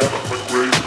half a grave.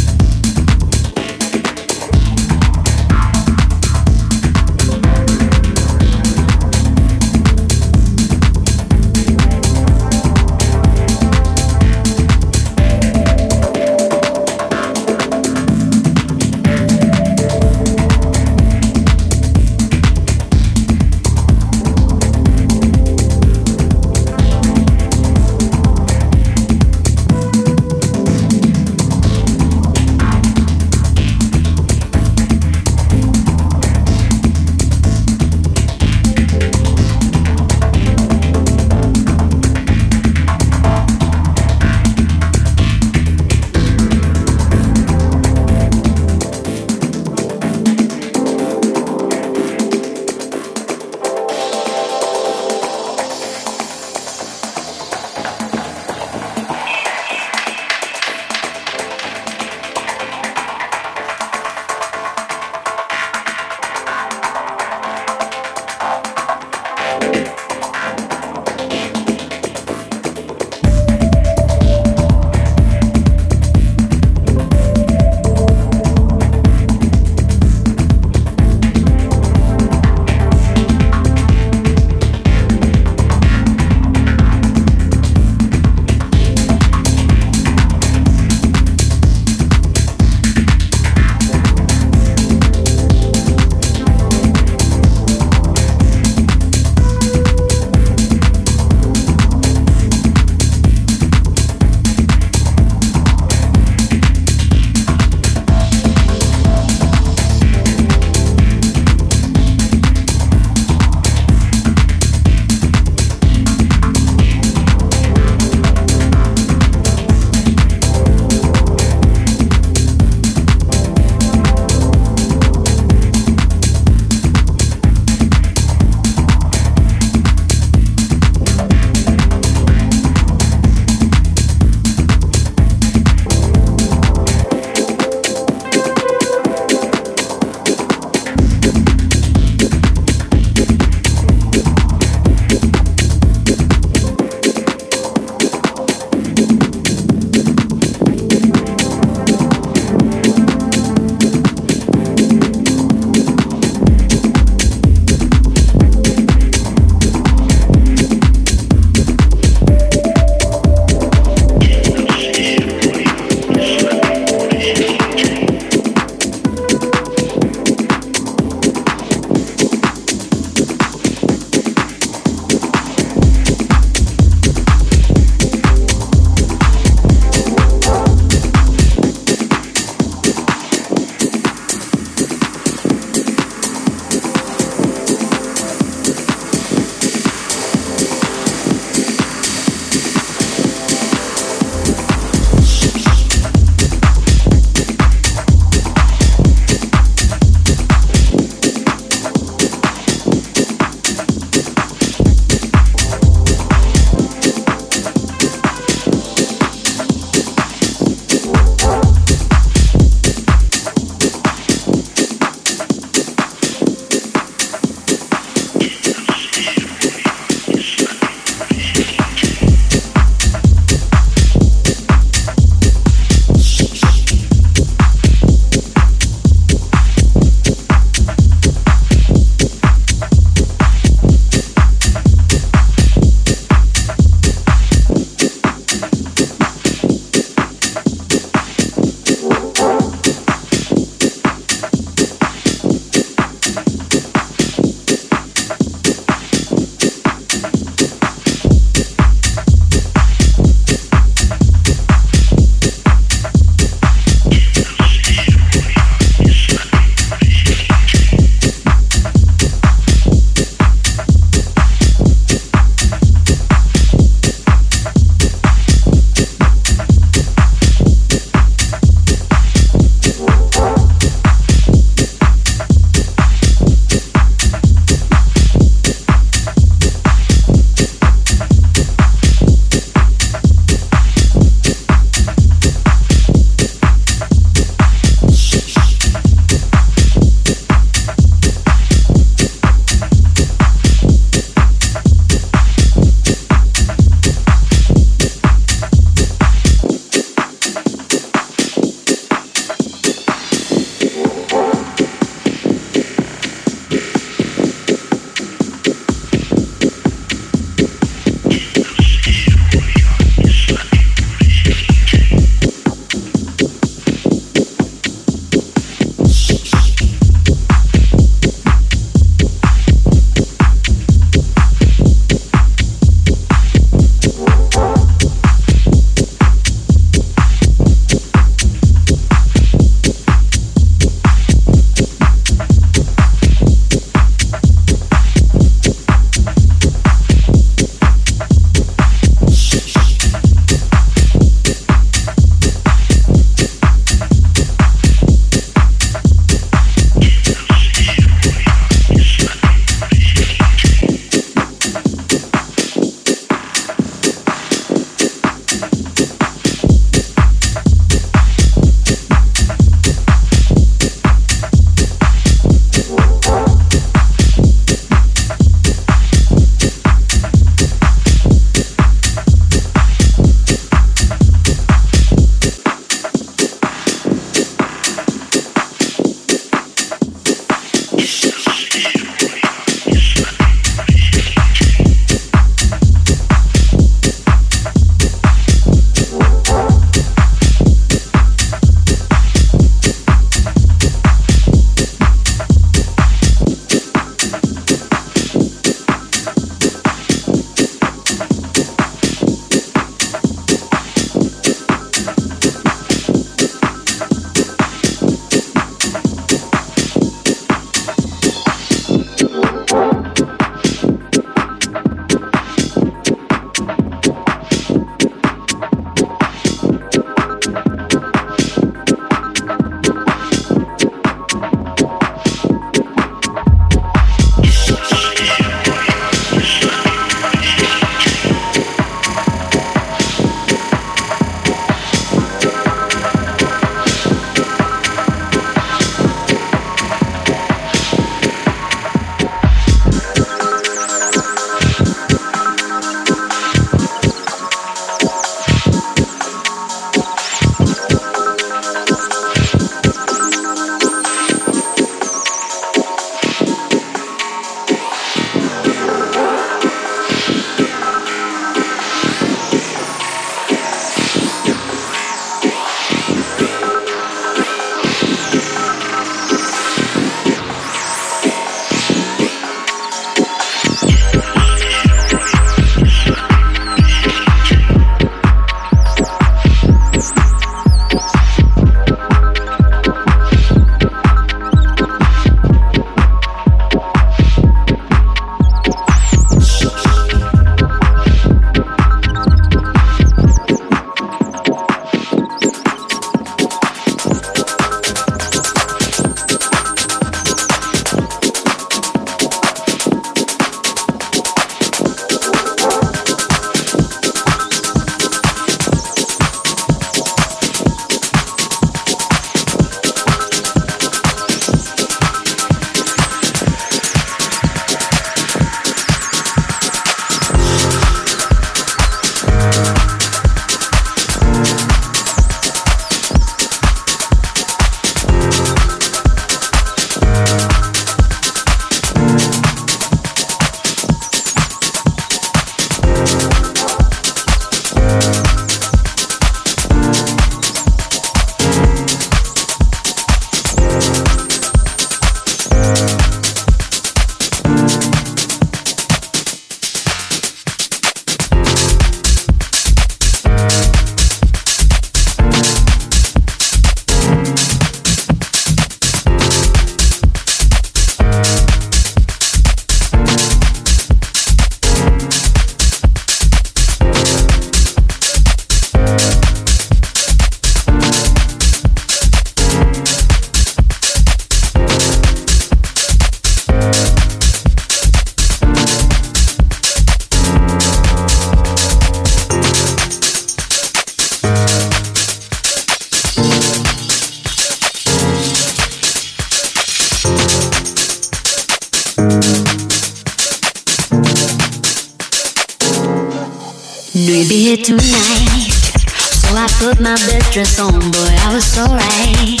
Dress on, boy, I was so right.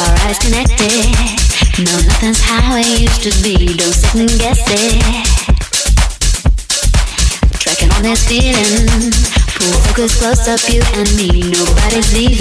Our eyes connected. No, nothing's how it used to be. Don't second guess it. Tracking on this feeling. Pull focus close up, you and me. Nobody's leaving.